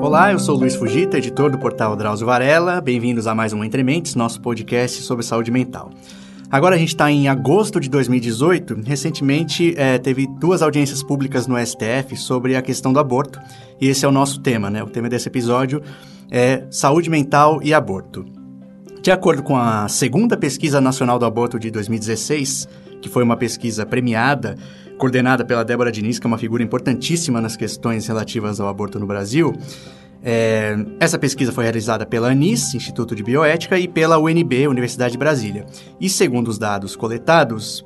Olá, eu sou Luiz Fugita, editor do portal Drauzio Varela. Bem-vindos a mais um Entre Mentes, nosso podcast sobre saúde mental. Agora a gente está em agosto de 2018. Recentemente é, teve duas audiências públicas no STF sobre a questão do aborto. E esse é o nosso tema, né? O tema desse episódio é saúde mental e aborto. De acordo com a segunda pesquisa nacional do aborto de 2016, que foi uma pesquisa premiada, coordenada pela Débora Diniz, que é uma figura importantíssima nas questões relativas ao aborto no Brasil, é, essa pesquisa foi realizada pela ANIS, Instituto de Bioética, e pela UNB, Universidade de Brasília. E segundo os dados coletados,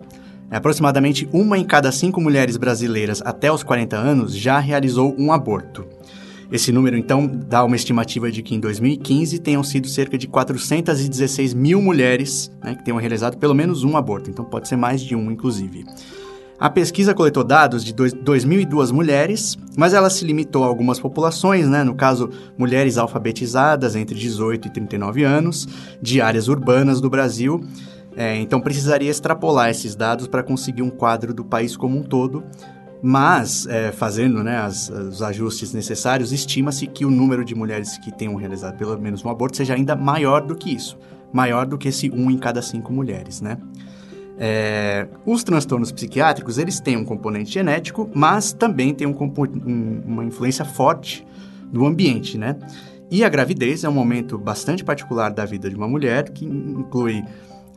aproximadamente uma em cada cinco mulheres brasileiras até os 40 anos já realizou um aborto. Esse número, então, dá uma estimativa de que em 2015 tenham sido cerca de 416 mil mulheres né, que tenham realizado pelo menos um aborto. Então, pode ser mais de um, inclusive. A pesquisa coletou dados de 2.002 mulheres, mas ela se limitou a algumas populações, né? no caso, mulheres alfabetizadas entre 18 e 39 anos, de áreas urbanas do Brasil. É, então precisaria extrapolar esses dados para conseguir um quadro do país como um todo, mas, é, fazendo né, as, os ajustes necessários, estima-se que o número de mulheres que tenham realizado pelo menos um aborto seja ainda maior do que isso, maior do que esse um em cada cinco mulheres, né? É, os transtornos psiquiátricos, eles têm um componente genético, mas também têm um, um, uma influência forte do ambiente, né? E a gravidez é um momento bastante particular da vida de uma mulher, que inclui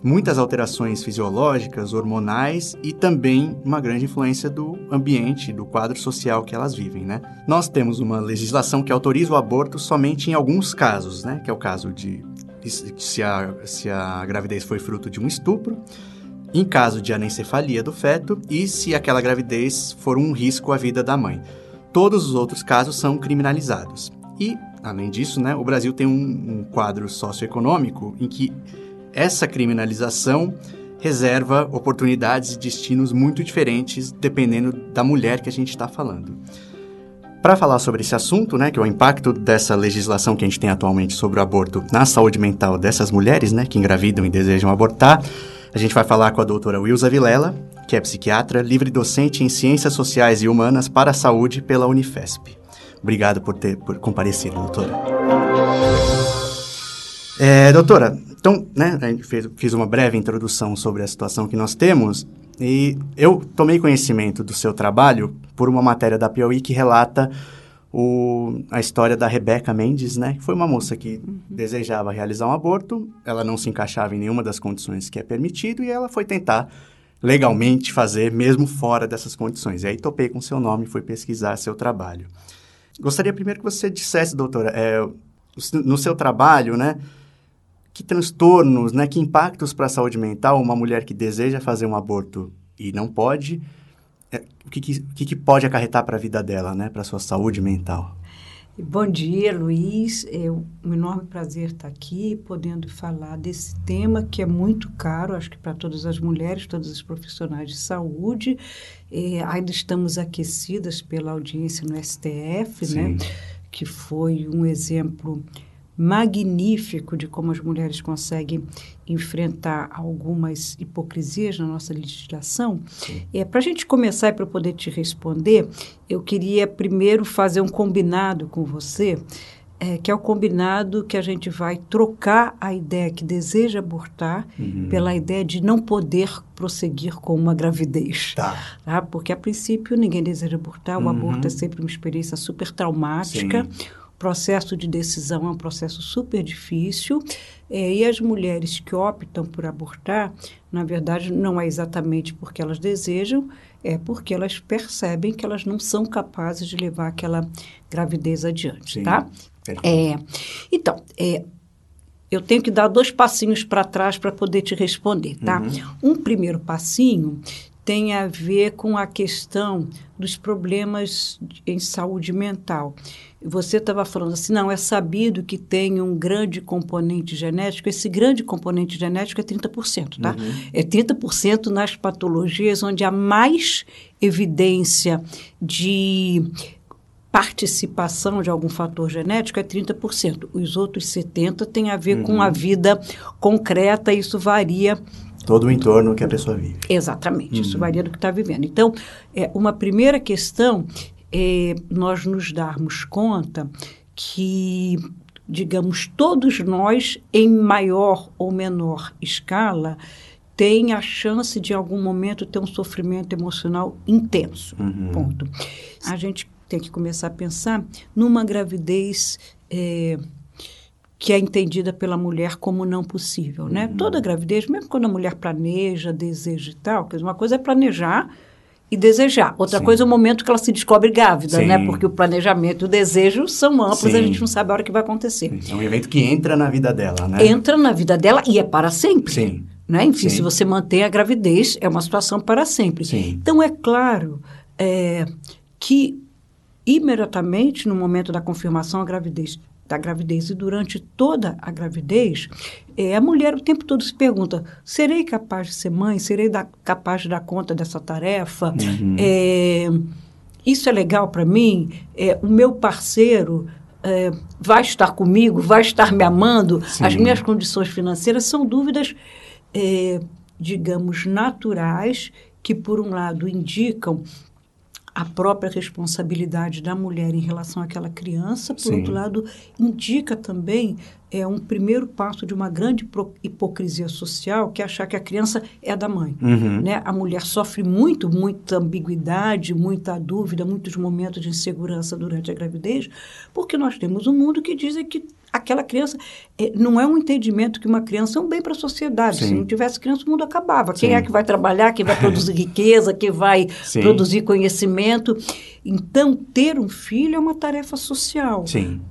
muitas alterações fisiológicas, hormonais e também uma grande influência do ambiente, do quadro social que elas vivem, né? Nós temos uma legislação que autoriza o aborto somente em alguns casos, né? Que é o caso de se a, se a gravidez foi fruto de um estupro, em caso de anencefalia do feto e se aquela gravidez for um risco à vida da mãe. Todos os outros casos são criminalizados. E, além disso, né, o Brasil tem um, um quadro socioeconômico em que essa criminalização reserva oportunidades e destinos muito diferentes dependendo da mulher que a gente está falando. Para falar sobre esse assunto, né, que é o impacto dessa legislação que a gente tem atualmente sobre o aborto na saúde mental dessas mulheres, né, que engravidam e desejam abortar, a gente vai falar com a doutora Wilza Vilela, que é psiquiatra, livre docente em Ciências Sociais e Humanas para a Saúde pela Unifesp. Obrigado por ter por comparecer, doutora. É, doutora, então, né, a gente fez, fiz uma breve introdução sobre a situação que nós temos e eu tomei conhecimento do seu trabalho por uma matéria da Piauí que relata o, a história da Rebeca Mendes, né? Que foi uma moça que uhum. desejava realizar um aborto, ela não se encaixava em nenhuma das condições que é permitido e ela foi tentar legalmente fazer, mesmo fora dessas condições. E aí topei com seu nome e fui pesquisar seu trabalho. Gostaria primeiro que você dissesse, doutora, é, no seu trabalho, né? Que transtornos, né? Que impactos para a saúde mental uma mulher que deseja fazer um aborto e não pode é, o que, que, que pode acarretar para a vida dela, né? Para a sua saúde mental. Bom dia, Luiz. É um enorme prazer estar aqui, podendo falar desse tema que é muito caro, acho que para todas as mulheres, todos os profissionais de saúde. É, ainda estamos aquecidas pela audiência no STF, né? Sim. né? Que foi um exemplo magnífico de como as mulheres conseguem enfrentar algumas hipocrisias na nossa legislação. É, para a gente começar e para eu poder te responder, eu queria primeiro fazer um combinado com você, é, que é o combinado que a gente vai trocar a ideia que deseja abortar uhum. pela ideia de não poder prosseguir com uma gravidez. Tá. tá? Porque, a princípio, ninguém deseja abortar, o uhum. aborto é sempre uma experiência super traumática. Sim processo de decisão é um processo super difícil é, e as mulheres que optam por abortar, na verdade, não é exatamente porque elas desejam, é porque elas percebem que elas não são capazes de levar aquela gravidez adiante, Sim, tá? É, então, é, eu tenho que dar dois passinhos para trás para poder te responder, tá? Uhum. Um primeiro passinho tem a ver com a questão dos problemas em saúde mental. Você estava falando assim, não, é sabido que tem um grande componente genético. Esse grande componente genético é 30%, tá? Uhum. É 30% nas patologias onde há mais evidência de participação de algum fator genético é 30%. Os outros 70% têm a ver uhum. com a vida concreta, isso varia todo o entorno que a pessoa vive. Exatamente, uhum. isso varia do que está vivendo. Então, é, uma primeira questão é nós nos darmos conta que, digamos, todos nós, em maior ou menor escala, tem a chance de, em algum momento, ter um sofrimento emocional intenso. Uhum. Ponto. A gente tem que começar a pensar numa gravidez é, que é entendida pela mulher como não possível, né? Uhum. Toda gravidez, mesmo quando a mulher planeja, deseja e tal, porque uma coisa é planejar e desejar. Outra Sim. coisa é o momento que ela se descobre grávida, né? Sim. né? Porque o planejamento e o desejo são amplos, Sim. a gente não sabe a hora que vai acontecer. É um evento que entra na vida dela, né? Entra na vida dela e é para sempre. Sim. Né? Enfim, se você mantém a gravidez, é uma situação para sempre. Sim. Então, é claro é, que imediatamente no momento da confirmação da gravidez, da gravidez e durante toda a gravidez, é, a mulher o tempo todo se pergunta: serei capaz de ser mãe? Serei da, capaz de dar conta dessa tarefa? Uhum. É, isso é legal para mim? É, o meu parceiro é, vai estar comigo? Vai estar me amando? Sim. As minhas condições financeiras são dúvidas é, digamos, naturais, que, por um lado, indicam a própria responsabilidade da mulher em relação àquela criança, por Sim. outro lado, indica também é um primeiro passo de uma grande hipocrisia social, que é achar que a criança é da mãe. Uhum. Né? A mulher sofre muito, muita ambiguidade, muita dúvida, muitos momentos de insegurança durante a gravidez, porque nós temos um mundo que diz que aquela criança é, não é um entendimento que uma criança é um bem para a sociedade. Sim. Se não tivesse criança, o mundo acabava. Sim. Quem é que vai trabalhar, quem vai produzir riqueza, quem vai Sim. produzir conhecimento? Então, ter um filho é uma tarefa social. Sim.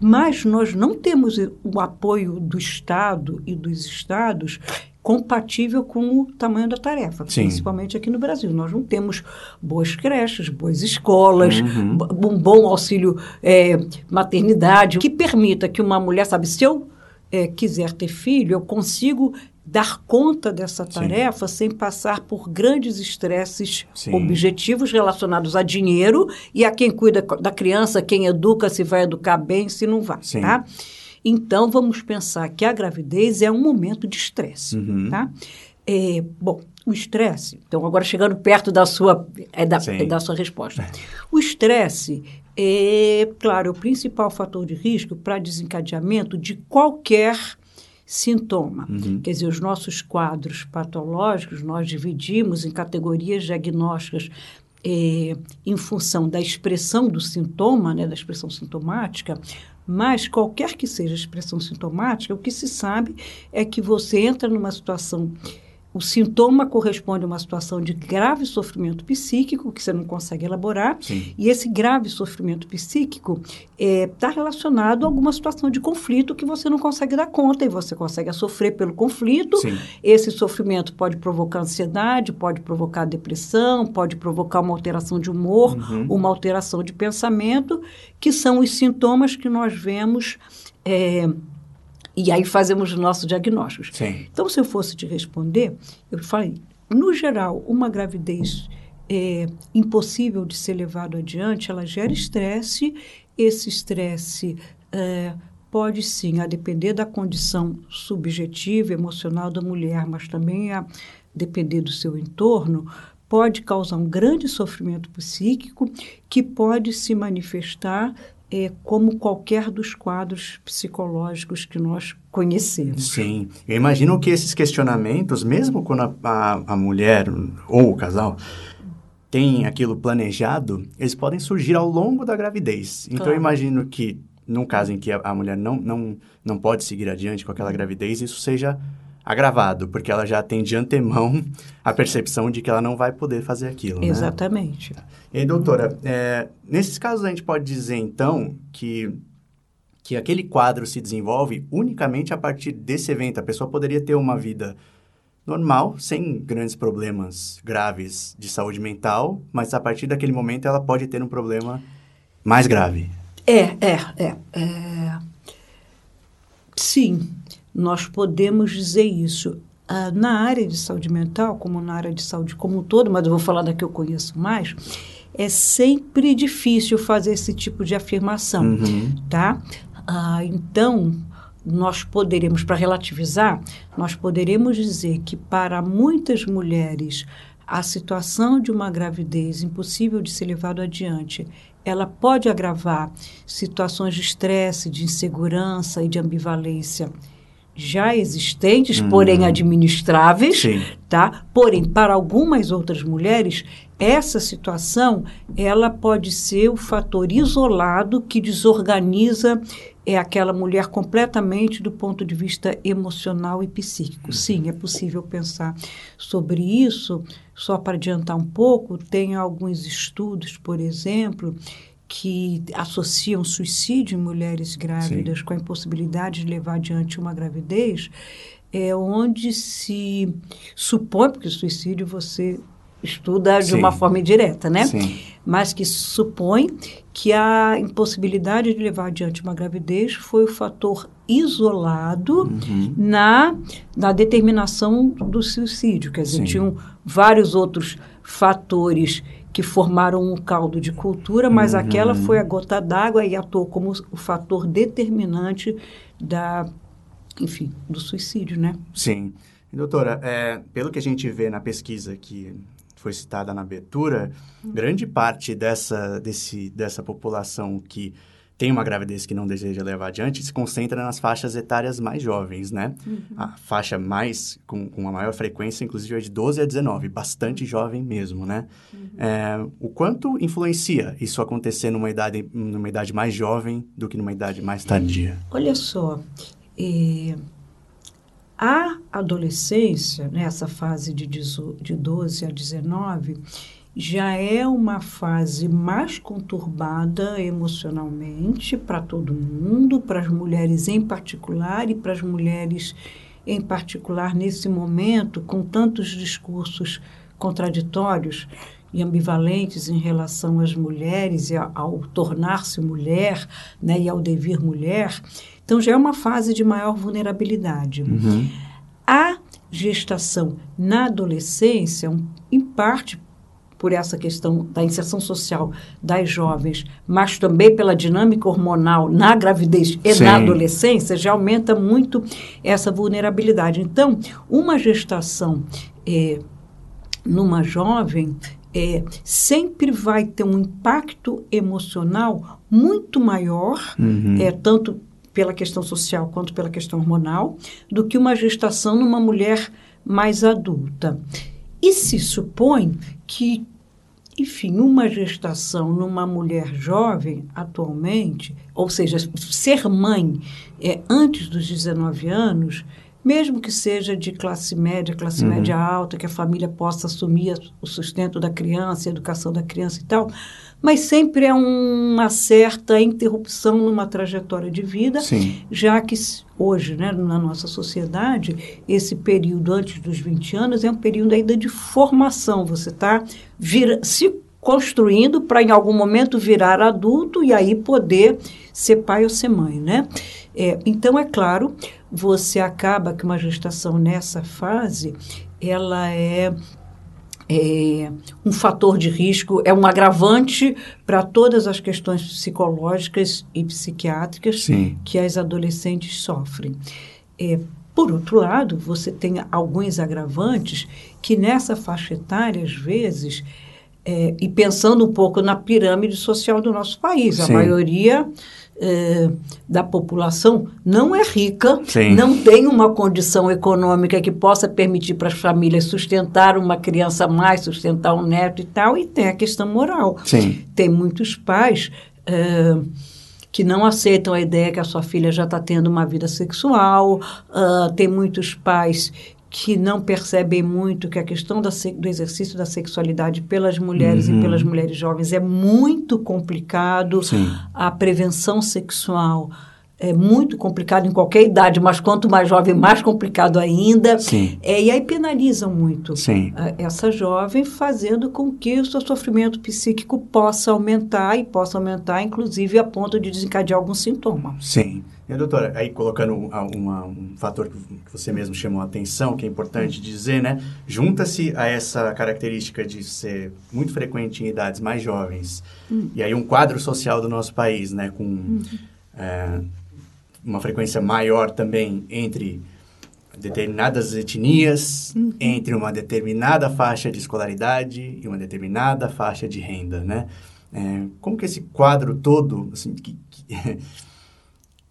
Mas nós não temos o apoio do Estado e dos Estados compatível com o tamanho da tarefa, Sim. principalmente aqui no Brasil. Nós não temos boas creches, boas escolas, uhum. um bom auxílio é, maternidade, que permita que uma mulher, sabe, se eu é, quiser ter filho, eu consigo dar conta dessa tarefa Sim. sem passar por grandes estresses Sim. objetivos relacionados a dinheiro e a quem cuida da criança, quem educa, se vai educar bem, se não vai, Sim. tá? Então, vamos pensar que a gravidez é um momento de estresse, uhum. tá? É, bom, o estresse, então agora chegando perto da sua, é da, é da sua resposta. É. O estresse é, claro, o principal fator de risco para desencadeamento de qualquer sintoma. Uhum. Quer dizer, os nossos quadros patológicos nós dividimos em categorias diagnósticas é, em função da expressão do sintoma, né, da expressão sintomática, mas qualquer que seja a expressão sintomática, o que se sabe é que você entra numa situação o sintoma corresponde a uma situação de grave sofrimento psíquico, que você não consegue elaborar, Sim. e esse grave sofrimento psíquico está é, relacionado a alguma situação de conflito que você não consegue dar conta, e você consegue sofrer pelo conflito. Sim. Esse sofrimento pode provocar ansiedade, pode provocar depressão, pode provocar uma alteração de humor, uhum. uma alteração de pensamento, que são os sintomas que nós vemos. É, e aí fazemos os nossos diagnósticos. Sim. Então, se eu fosse te responder, eu falei, no geral, uma gravidez é, impossível de ser levado adiante, ela gera estresse. Esse estresse é, pode sim, a depender da condição subjetiva, emocional da mulher, mas também a depender do seu entorno, pode causar um grande sofrimento psíquico que pode se manifestar é, como qualquer dos quadros psicológicos que nós conhecemos. Sim. Eu imagino que esses questionamentos, mesmo quando a, a, a mulher ou o casal tem aquilo planejado, eles podem surgir ao longo da gravidez. Então, claro. eu imagino que, num caso em que a, a mulher não, não, não pode seguir adiante com aquela gravidez, isso seja agravado, porque ela já tem de antemão a percepção de que ela não vai poder fazer aquilo. Né? Exatamente. Né? E aí, doutora, é, nesses casos a gente pode dizer então que que aquele quadro se desenvolve unicamente a partir desse evento. A pessoa poderia ter uma vida normal, sem grandes problemas graves de saúde mental, mas a partir daquele momento ela pode ter um problema mais grave. É, é, é. é... Sim, nós podemos dizer isso. Ah, na área de saúde mental, como na área de saúde como um todo, mas eu vou falar da que eu conheço mais, é sempre difícil fazer esse tipo de afirmação, uhum. tá? Ah, então, nós poderemos, para relativizar, nós poderemos dizer que para muitas mulheres a situação de uma gravidez impossível de ser levado adiante ela pode agravar situações de estresse, de insegurança e de ambivalência já existentes, hum. porém administráveis, Sim. tá? Porém, para algumas outras mulheres, essa situação ela pode ser o fator isolado que desorganiza é aquela mulher completamente do ponto de vista emocional e psíquico. Hum. Sim, é possível pensar sobre isso. Só para adiantar um pouco, tem alguns estudos, por exemplo, que associam suicídio em mulheres grávidas Sim. com a impossibilidade de levar adiante uma gravidez, é onde se supõe, porque o suicídio você estuda de Sim. uma forma indireta, né? Sim. Mas que supõe que a impossibilidade de levar adiante uma gravidez foi o fator isolado uhum. na, na determinação do suicídio. Quer dizer, Sim. tinham vários outros fatores que formaram um caldo de cultura, mas uhum. aquela foi a gota d'água e atuou como o fator determinante da, enfim, do suicídio, né? Sim. Doutora, é, pelo que a gente vê na pesquisa que foi citada na abertura, uhum. grande parte dessa, desse, dessa população que tem uma gravidez que não deseja levar adiante se concentra nas faixas etárias mais jovens, né? Uhum. A faixa mais, com, com a maior frequência, inclusive, é de 12 a 19, bastante jovem mesmo, né? Uhum. É, o quanto influencia isso acontecer numa idade, numa idade mais jovem do que numa idade mais tardia? Olha só, é, a adolescência, nessa fase de, de 12 a 19, já é uma fase mais conturbada emocionalmente para todo mundo, para as mulheres em particular e para as mulheres em particular nesse momento, com tantos discursos contraditórios e ambivalentes em relação às mulheres e ao tornar-se mulher né, e ao devir mulher. Então, já é uma fase de maior vulnerabilidade. Uhum. A gestação na adolescência, em parte por essa questão da inserção social das jovens, mas também pela dinâmica hormonal na gravidez e Sim. na adolescência, já aumenta muito essa vulnerabilidade. Então, uma gestação é, numa jovem é, sempre vai ter um impacto emocional muito maior, uhum. é, tanto pela questão social quanto pela questão hormonal, do que uma gestação numa mulher mais adulta. E se supõe que, enfim, uma gestação numa mulher jovem atualmente, ou seja, ser mãe é, antes dos 19 anos, mesmo que seja de classe média, classe uhum. média alta, que a família possa assumir o sustento da criança, a educação da criança e tal, mas sempre é uma certa interrupção numa trajetória de vida, Sim. já que hoje, né, na nossa sociedade, esse período antes dos 20 anos é um período ainda de formação. Você está se construindo para em algum momento virar adulto e aí poder ser pai ou ser mãe, né? É, então, é claro, você acaba que uma gestação nessa fase, ela é é um fator de risco, é um agravante para todas as questões psicológicas e psiquiátricas Sim. que as adolescentes sofrem. É, por outro lado, você tem alguns agravantes que nessa faixa etária, às vezes, é, e pensando um pouco na pirâmide social do nosso país, Sim. a maioria é, da população não é rica, Sim. não tem uma condição econômica que possa permitir para as famílias sustentar uma criança mais, sustentar um neto e tal, e tem a questão moral. Sim. Tem muitos pais. É, que não aceitam a ideia que a sua filha já está tendo uma vida sexual, uh, tem muitos pais que não percebem muito que a questão da, do exercício da sexualidade pelas mulheres uhum. e pelas mulheres jovens é muito complicado. Sim. A prevenção sexual é muito complicado em qualquer idade, mas quanto mais jovem, mais complicado ainda. Sim. É, e aí penalizam muito Sim. Essa jovem, fazendo com que o seu sofrimento psíquico possa aumentar e possa aumentar, inclusive, a ponto de desencadear algum sintoma. Sim. E, doutora, aí colocando uma, um fator que você mesmo chamou a atenção, que é importante dizer, né? Junta-se a essa característica de ser muito frequente em idades mais jovens, hum. e aí um quadro social do nosso país, né? Com hum. é, uma frequência maior também entre determinadas etnias, hum. entre uma determinada faixa de escolaridade e uma determinada faixa de renda, né? É, como que esse quadro todo, assim, que, que,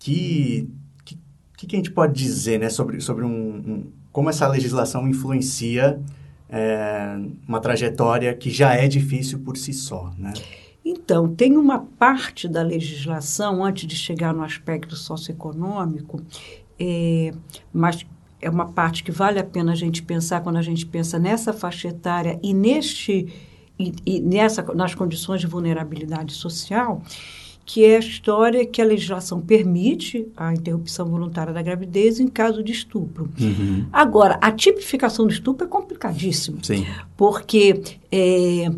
que, que, que a gente pode dizer né, sobre, sobre um, um como essa legislação influencia é, uma trajetória que já é difícil por si só, né? Então, tem uma parte da legislação, antes de chegar no aspecto socioeconômico, é, mas é uma parte que vale a pena a gente pensar quando a gente pensa nessa faixa etária e neste e, e nessa nas condições de vulnerabilidade social, que é a história que a legislação permite a interrupção voluntária da gravidez em caso de estupro. Uhum. Agora, a tipificação do estupro é complicadíssimo, Sim. porque é,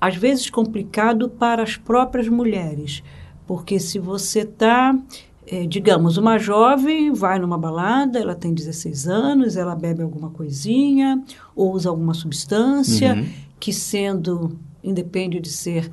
às vezes complicado para as próprias mulheres, porque se você está é, digamos, uma jovem vai numa balada, ela tem 16 anos, ela bebe alguma coisinha, ou usa alguma substância, uhum. que sendo, independe de ser,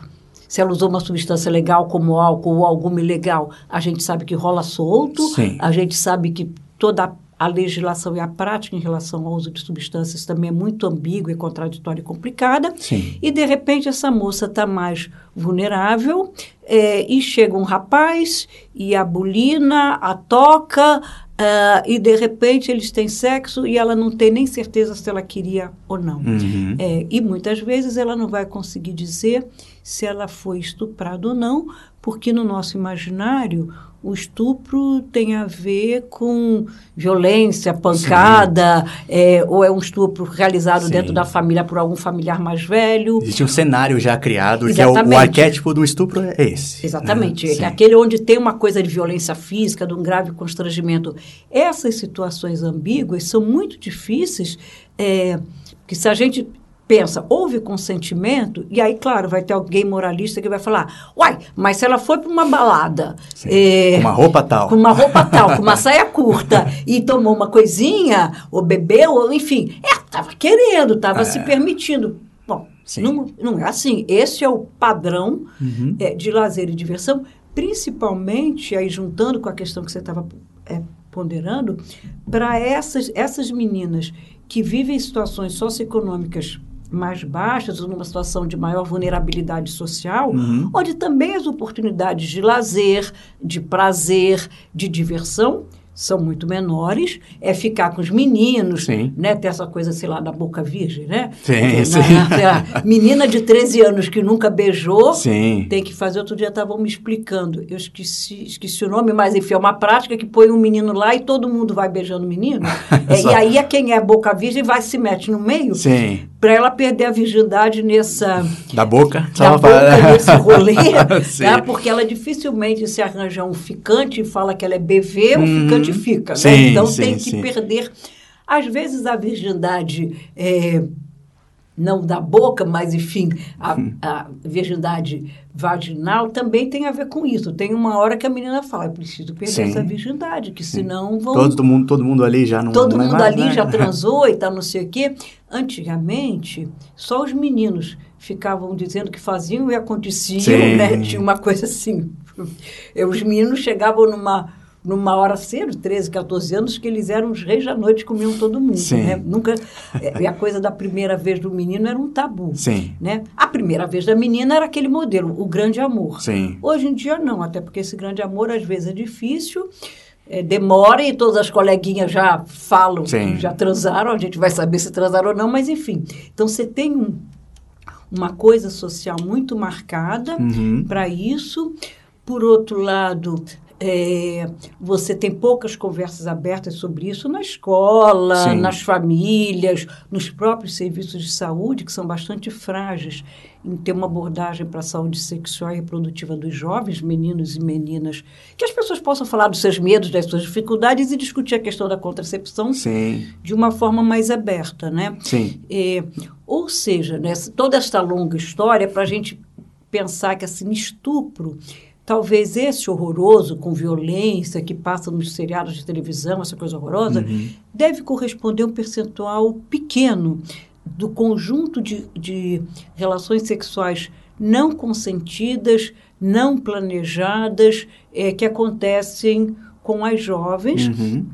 se ela usou uma substância legal como álcool ou alguma ilegal, a gente sabe que rola solto, Sim. a gente sabe que toda a a legislação e a prática em relação ao uso de substâncias também é muito ambígua e contraditória e complicada. Sim. E, de repente, essa moça está mais vulnerável é, e chega um rapaz e a bulina, a toca, Uh, e de repente eles têm sexo e ela não tem nem certeza se ela queria ou não. Uhum. É, e muitas vezes ela não vai conseguir dizer se ela foi estuprada ou não, porque no nosso imaginário o estupro tem a ver com violência, pancada, é, ou é um estupro realizado Sim. dentro da família por algum familiar mais velho. Existe um cenário já criado, Exatamente. que é o, o, arquétipo do estupro é esse. Exatamente. Né? É aquele onde tem uma coisa de violência física, de um grave constrangimento. Essas situações ambíguas são muito difíceis, é, que se a gente pensa, houve consentimento, e aí, claro, vai ter alguém moralista que vai falar, uai, mas se ela foi para uma balada... É, com uma roupa tal. Com uma roupa tal, com uma saia curta, e tomou uma coisinha, ou bebeu, ou enfim, é, estava querendo, estava é. se permitindo. Bom, não, não é assim. Esse é o padrão uhum. é, de lazer e diversão, principalmente, aí juntando com a questão que você estava é, ponderando, para essas, essas meninas que vivem situações socioeconômicas mais baixas numa situação de maior vulnerabilidade social, uhum. onde também as oportunidades de lazer, de prazer, de diversão são muito menores, é ficar com os meninos, sim. né? Ter essa coisa, sei lá, da boca virgem, né? Sim, sim. Na, menina de 13 anos que nunca beijou, sim. tem que fazer. Outro dia estavam me explicando, eu esqueci, esqueci o nome, mas enfim, é uma prática que põe um menino lá e todo mundo vai beijando o menino. é, e aí, é quem é boca virgem vai se mete no meio. Sim para ela perder a virgindade nessa da boca, da boca nesse rolê, tá? porque ela dificilmente se arranja um ficante e fala que ela é BV, o uhum. ficante fica, sim, né? então sim, tem que sim. perder. Às vezes a virgindade é, não da boca, mas enfim, a, hum. a, virgindade vaginal também tem a ver com isso. Tem uma hora que a menina fala, eu preciso perder Sim. essa virgindade, que senão vão... Todo mundo, todo mundo ali já não Todo não é mundo mais, ali né? já transou e tal, não sei o quê. Antigamente, só os meninos ficavam dizendo que faziam e aconteciam, né? Tinha uma coisa assim. Os meninos chegavam numa numa hora cedo, 13, 14 anos, que eles eram os reis da noite, comiam todo mundo. Sim. Né? Nunca, é, a coisa da primeira vez do menino era um tabu. Sim. Né? A primeira vez da menina era aquele modelo, o grande amor. Sim. Hoje em dia não, até porque esse grande amor às vezes é difícil, é, demora e todas as coleguinhas já falam, Sim. já transaram, a gente vai saber se transaram ou não, mas enfim. Então você tem um, uma coisa social muito marcada uhum. para isso. Por outro lado, é, você tem poucas conversas abertas sobre isso na escola, Sim. nas famílias, nos próprios serviços de saúde, que são bastante frágeis em ter uma abordagem para a saúde sexual e reprodutiva dos jovens, meninos e meninas, que as pessoas possam falar dos seus medos, das suas dificuldades e discutir a questão da contracepção Sim. de uma forma mais aberta, né? Sim. É, ou seja, né, toda esta longa história para a gente pensar que assim estupro talvez esse horroroso, com violência, que passa nos seriados de televisão, essa coisa horrorosa, uhum. deve corresponder a um percentual pequeno do conjunto de, de relações sexuais não consentidas, não planejadas, é, que acontecem com as jovens. Uhum.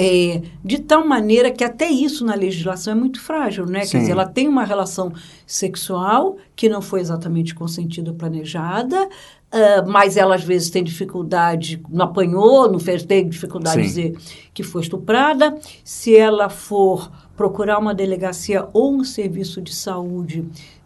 É, de tal maneira que até isso na legislação é muito frágil, né? Sim. Quer dizer, ela tem uma relação sexual que não foi exatamente consentida ou planejada, uh, mas ela às vezes tem dificuldade, não apanhou, não fez, tem dificuldade Sim. de dizer que foi estuprada. Se ela for procurar uma delegacia ou um serviço de saúde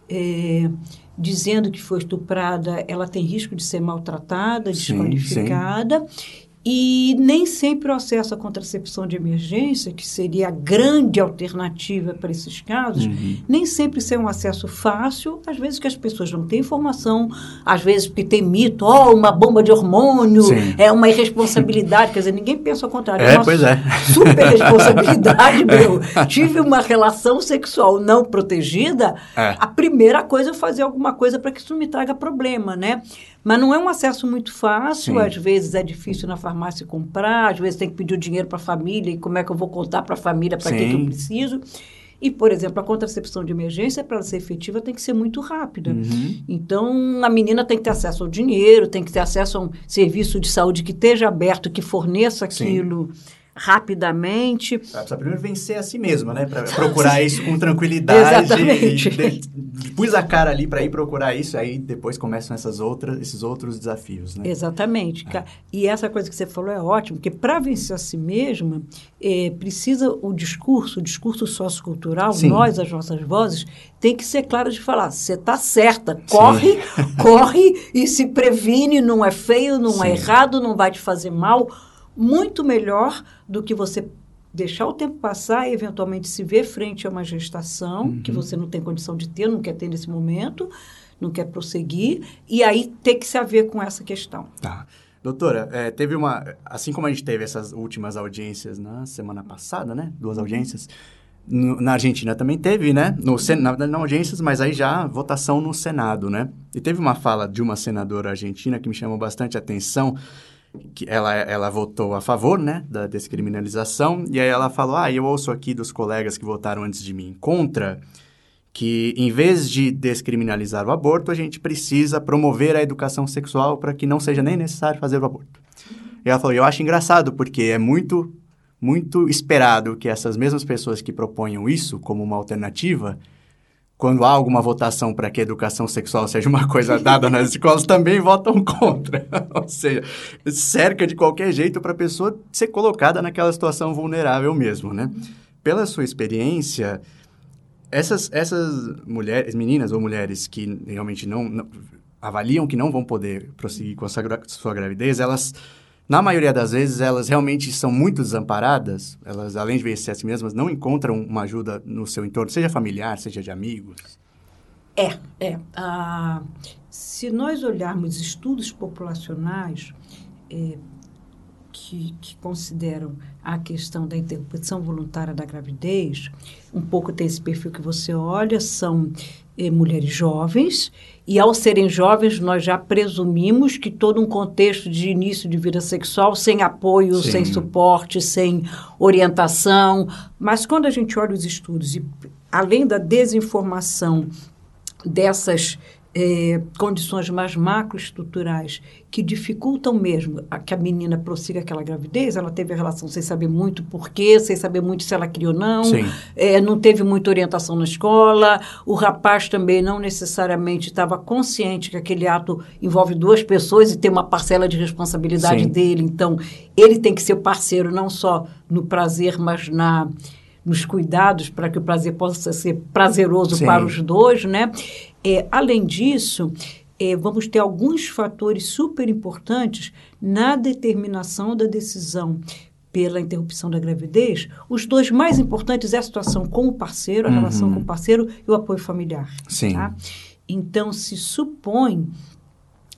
é, dizendo que foi estuprada, ela tem risco de ser maltratada, desqualificada. Sim, sim. E nem sempre o acesso à contracepção de emergência, que seria a grande alternativa para esses casos, uhum. nem sempre isso é um acesso fácil. Às vezes que as pessoas não têm informação, às vezes porque tem mito, ó, oh, uma bomba de hormônio, Sim. é uma irresponsabilidade. Quer dizer, ninguém pensa ao contrário. É, é pois é. Super responsabilidade, meu. Tive uma relação sexual não protegida, é. a primeira coisa é fazer alguma coisa para que isso não me traga problema, né? Mas não é um acesso muito fácil, Sim. às vezes é difícil na farmácia comprar, às vezes tem que pedir o dinheiro para a família, e como é que eu vou contar para a família para que, que eu preciso. E, por exemplo, a contracepção de emergência, para ser efetiva, tem que ser muito rápida. Uhum. Então, a menina tem que ter acesso ao dinheiro, tem que ter acesso a um serviço de saúde que esteja aberto, que forneça aquilo. Sim rapidamente. Ela precisa primeiro vencer a si mesma, né? Para procurar isso com tranquilidade. Exatamente. E, de, pus a cara ali para ir procurar isso, aí depois começam essas outras, esses outros desafios, né? Exatamente. É. E essa coisa que você falou é ótimo, porque para vencer a si mesma, é, precisa o discurso, o discurso sociocultural, Sim. nós, as nossas vozes, tem que ser claro de falar, você está certa, corre, corre e se previne, não é feio, não é Sim. é errado, não vai te fazer mal, muito melhor do que você deixar o tempo passar e eventualmente se ver frente a uma gestação uhum. que você não tem condição de ter, não quer ter nesse momento, não quer prosseguir, e aí ter que se haver com essa questão. Tá. Doutora, é, teve uma. Assim como a gente teve essas últimas audiências na semana passada, né? Duas uhum. audiências. No, na Argentina também teve, né? No, na verdade, não audiências, mas aí já votação no Senado, né? E teve uma fala de uma senadora argentina que me chamou bastante atenção que ela, ela votou a favor, né, da descriminalização, e aí ela falou, ah, eu ouço aqui dos colegas que votaram antes de mim contra, que em vez de descriminalizar o aborto, a gente precisa promover a educação sexual para que não seja nem necessário fazer o aborto. E ela falou, eu acho engraçado, porque é muito, muito esperado que essas mesmas pessoas que proponham isso como uma alternativa quando há alguma votação para que a educação sexual seja uma coisa dada nas escolas, também votam contra. Ou seja, cerca de qualquer jeito para a pessoa ser colocada naquela situação vulnerável mesmo, né? Pela sua experiência, essas, essas mulheres, meninas ou mulheres que realmente não, não avaliam que não vão poder prosseguir com a sua, sua gravidez, elas na maioria das vezes, elas realmente são muito desamparadas. Elas, além de vencer a si mesmas, não encontram uma ajuda no seu entorno, seja familiar, seja de amigos. É, é. Ah, se nós olharmos estudos populacionais é, que, que, consideram a questão da interrupção voluntária da gravidez, um pouco tem esse perfil que você olha, são é, mulheres jovens e ao serem jovens, nós já presumimos que todo um contexto de início de vida sexual, sem apoio, Sim. sem suporte, sem orientação. Mas quando a gente olha os estudos, e além da desinformação dessas é, condições mais macroestruturais que dificultam mesmo a, que a menina prossiga aquela gravidez, ela teve a relação sem saber muito porquê, sem saber muito se ela queria ou não, é, não teve muita orientação na escola, o rapaz também não necessariamente estava consciente que aquele ato envolve duas pessoas e tem uma parcela de responsabilidade Sim. dele, então ele tem que ser parceiro não só no prazer, mas na nos cuidados para que o prazer possa ser prazeroso Sim. para os dois, né? É, além disso, é, vamos ter alguns fatores super importantes na determinação da decisão pela interrupção da gravidez. Os dois mais importantes é a situação com o parceiro, a uhum. relação com o parceiro e o apoio familiar. Sim. Tá? Então, se supõe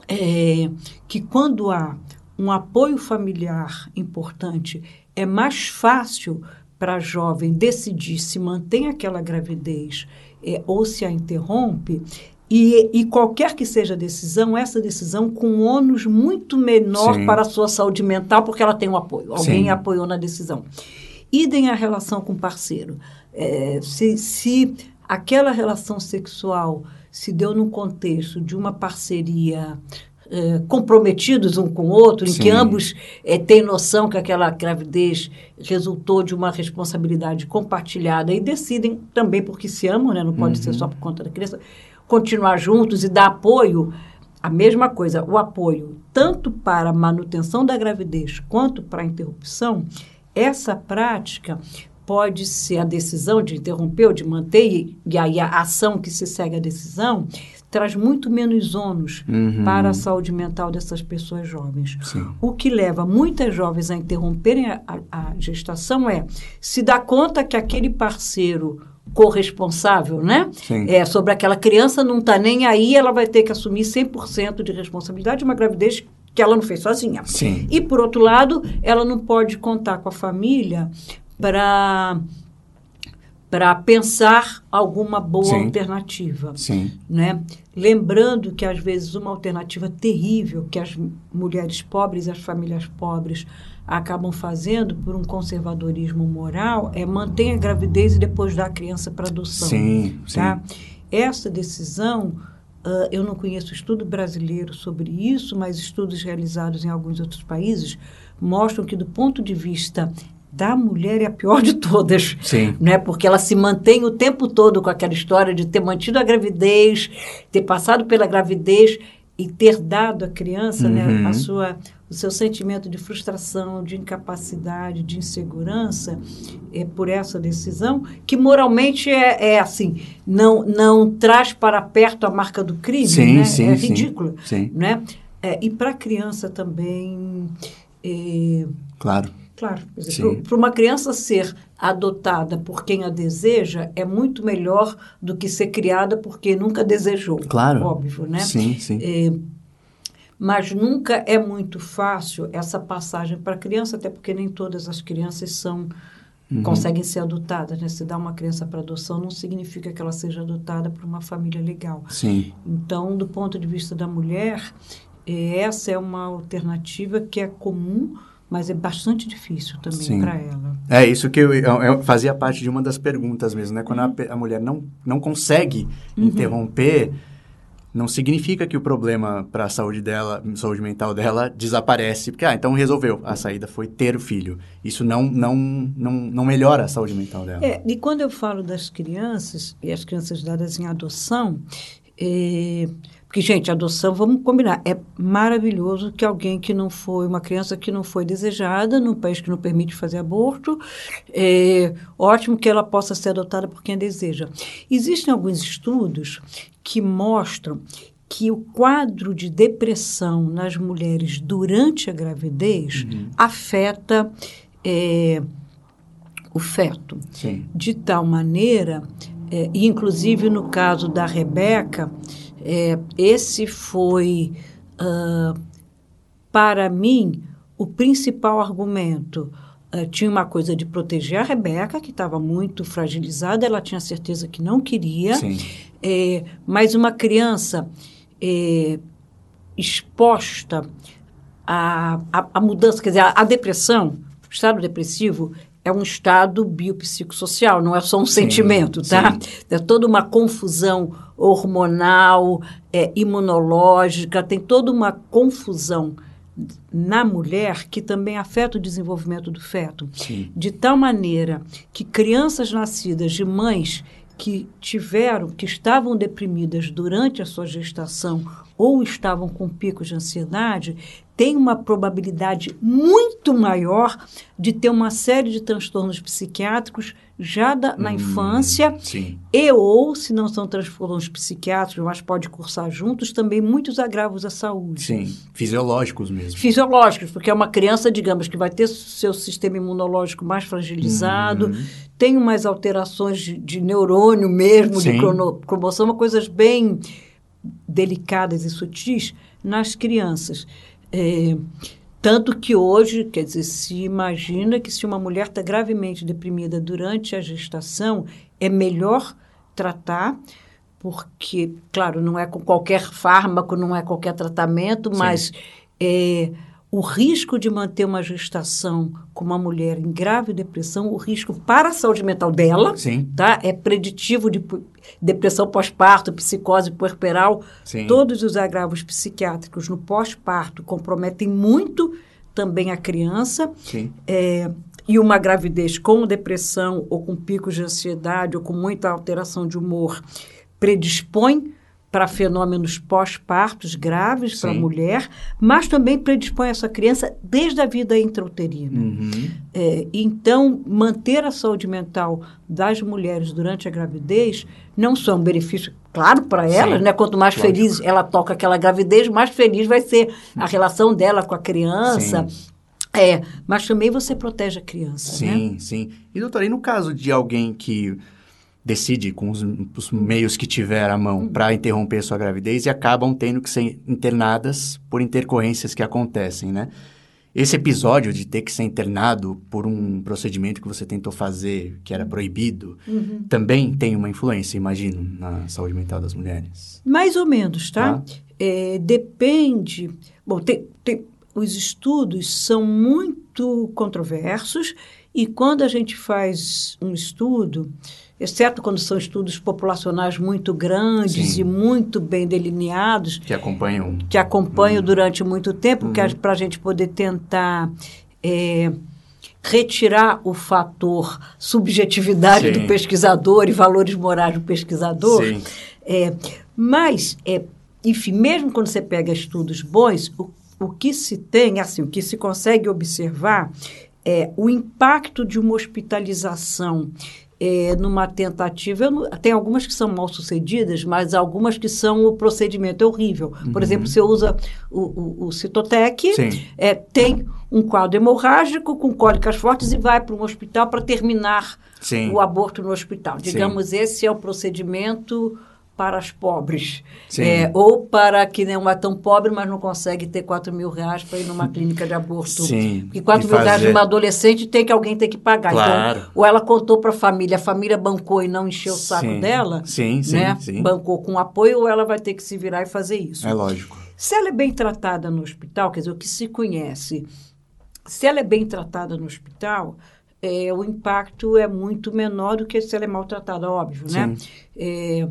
é, que quando há um apoio familiar importante, é mais fácil para a jovem decidir se mantém aquela gravidez é, ou se a interrompe, e, e, qualquer que seja a decisão, essa decisão com ônus muito menor Sim. para a sua saúde mental, porque ela tem um apoio. Alguém Sim. apoiou na decisão. Idem a relação com o parceiro. É, se, se aquela relação sexual se deu no contexto de uma parceria é, comprometidos um com o outro, em Sim. que ambos é, têm noção que aquela gravidez resultou de uma responsabilidade compartilhada e decidem também porque se amam, né? não pode uhum. ser só por conta da criança, continuar juntos e dar apoio. A mesma coisa, o apoio tanto para a manutenção da gravidez quanto para a interrupção, essa prática pode ser a decisão de interromper ou de manter, e, e aí a ação que se segue à decisão traz muito menos ônus uhum. para a saúde mental dessas pessoas jovens. Sim. O que leva muitas jovens a interromperem a, a, a gestação é se dar conta que aquele parceiro corresponsável, né? Sim. É, sobre aquela criança não está nem aí, ela vai ter que assumir 100% de responsabilidade de uma gravidez que ela não fez sozinha. Sim. E, por outro lado, ela não pode contar com a família para para pensar alguma boa Sim. alternativa, Sim. né? Lembrando que às vezes uma alternativa terrível que as mulheres pobres e as famílias pobres acabam fazendo por um conservadorismo moral é manter a gravidez e depois dar a criança para adoção. Sim, tá? Sim. Essa decisão Uh, eu não conheço estudo brasileiro sobre isso, mas estudos realizados em alguns outros países mostram que, do ponto de vista da mulher, é a pior de todas. Sim. Né? Porque ela se mantém o tempo todo com aquela história de ter mantido a gravidez, ter passado pela gravidez e ter dado à criança uhum. né, a sua, o seu sentimento de frustração, de incapacidade, de insegurança é, por essa decisão, que moralmente é, é assim, não, não traz para perto a marca do crime, sim, né? sim, é ridículo. Sim. Né? É, e para a criança também... É, claro. Claro. Para uma criança ser adotada por quem a deseja é muito melhor do que ser criada por quem nunca desejou. Claro. Óbvio, né? Sim, sim. É, mas nunca é muito fácil essa passagem para a criança, até porque nem todas as crianças são uhum. conseguem ser adotadas. Né? Se dá uma criança para adoção, não significa que ela seja adotada por uma família legal. Sim. Então, do ponto de vista da mulher, é, essa é uma alternativa que é comum mas é bastante difícil também para ela. É isso que eu, eu, eu, fazia parte de uma das perguntas mesmo, né? Quando uhum. a, a, mulher não, não consegue uhum. interromper, não significa que o problema para a saúde dela, saúde mental dela, desaparece, porque ah, então resolveu, a saída foi ter o filho. Isso não não não, não melhora a saúde mental dela. É, e quando eu falo das crianças e as crianças dadas em adoção, é, porque, gente, adoção, vamos combinar, é maravilhoso que alguém que não foi, uma criança que não foi desejada, num país que não permite fazer aborto, é ótimo que ela possa ser adotada por quem deseja. Existem alguns estudos que mostram que o quadro de depressão nas mulheres durante a gravidez uhum. afeta é, o feto. Sim. De tal maneira, é, inclusive no caso da Rebeca, é, esse foi, uh, para mim, o principal argumento. Uh, tinha uma coisa de proteger a Rebeca, que estava muito fragilizada, ela tinha certeza que não queria, é, mas uma criança é, exposta à, à, à, mudança, quer dizer, à, depressão, o estado depressivo é um estado biopsicossocial, não é só um sim, sentimento, tá? Sim. É toda uma confusão hormonal, é, imunológica, tem toda uma confusão na mulher que também afeta o desenvolvimento do feto. Sim. De tal maneira que crianças nascidas de mães que tiveram, que estavam deprimidas durante a sua gestação ou estavam com picos de ansiedade, tem uma probabilidade muito maior de ter uma série de transtornos psiquiátricos já da, na hum, infância sim. e ou, se não são transtornos psiquiátricos, mas pode cursar juntos, também muitos agravos à saúde. Sim, fisiológicos mesmo. Fisiológicos, porque é uma criança, digamos, que vai ter seu sistema imunológico mais fragilizado, uhum. tem umas alterações de, de neurônio mesmo, sim. de cromossoma, coisas bem delicadas e sutis nas crianças. É, tanto que hoje, quer dizer, se imagina que se uma mulher está gravemente deprimida durante a gestação, é melhor tratar, porque, claro, não é com qualquer fármaco, não é qualquer tratamento, mas é, o risco de manter uma gestação com uma mulher em grave depressão, o risco para a saúde mental dela, Sim. tá? É preditivo de depressão pós-parto, psicose puerperal. Sim. Todos os agravos psiquiátricos no pós-parto comprometem muito também a criança. Sim. É, e uma gravidez com depressão ou com picos de ansiedade ou com muita alteração de humor predispõe para fenômenos pós-partos graves para a mulher, mas também predispõe essa criança desde a vida intrauterina. Uhum. É, então, manter a saúde mental das mulheres durante a gravidez não só um benefício, claro, para elas, né? Quanto mais Lógico. feliz ela toca aquela gravidez, mais feliz vai ser a relação dela com a criança. Sim. É, mas também você protege a criança, sim, né? Sim, E, doutora, e no caso de alguém que decide com os, os meios que tiver à mão para interromper sua gravidez e acabam tendo que ser internadas por intercorrências que acontecem, né? Esse episódio de ter que ser internado por um procedimento que você tentou fazer, que era proibido, uhum. também tem uma influência, imagino, na saúde mental das mulheres? Mais ou menos, tá? tá? É, depende. Bom, tem, tem, os estudos são muito controversos e quando a gente faz um estudo, exceto quando são estudos populacionais muito grandes Sim. e muito bem delineados. Que acompanham. Que acompanham uhum. durante muito tempo, uhum. para a gente poder tentar. É, retirar o fator subjetividade Sim. do pesquisador e valores morais do pesquisador. Sim. É, mas, é, enfim, mesmo quando você pega estudos bons, o, o que se tem, assim, o que se consegue observar é o impacto de uma hospitalização é, numa tentativa. Não, tem algumas que são mal sucedidas, mas algumas que são o procedimento é horrível. Por uhum. exemplo, você usa o, o, o Citotec, é, tem um quadro hemorrágico com cólicas fortes e vai para um hospital para terminar Sim. o aborto no hospital. Digamos, Sim. esse é o procedimento para as pobres. É, ou para que não é tão pobre, mas não consegue ter 4 mil reais para ir numa clínica de aborto. Sim. Porque 4 mil fazer... reais de uma adolescente tem que alguém ter que pagar. Então, claro. Então, ou ela contou para a família, a família bancou e não encheu o saco sim. dela. Sim, sim, né? sim. Bancou com apoio, ou ela vai ter que se virar e fazer isso. É lógico. Se ela é bem tratada no hospital, quer dizer, o que se conhece, se ela é bem tratada no hospital, é, o impacto é muito menor do que se ela é maltratada, óbvio, né? É,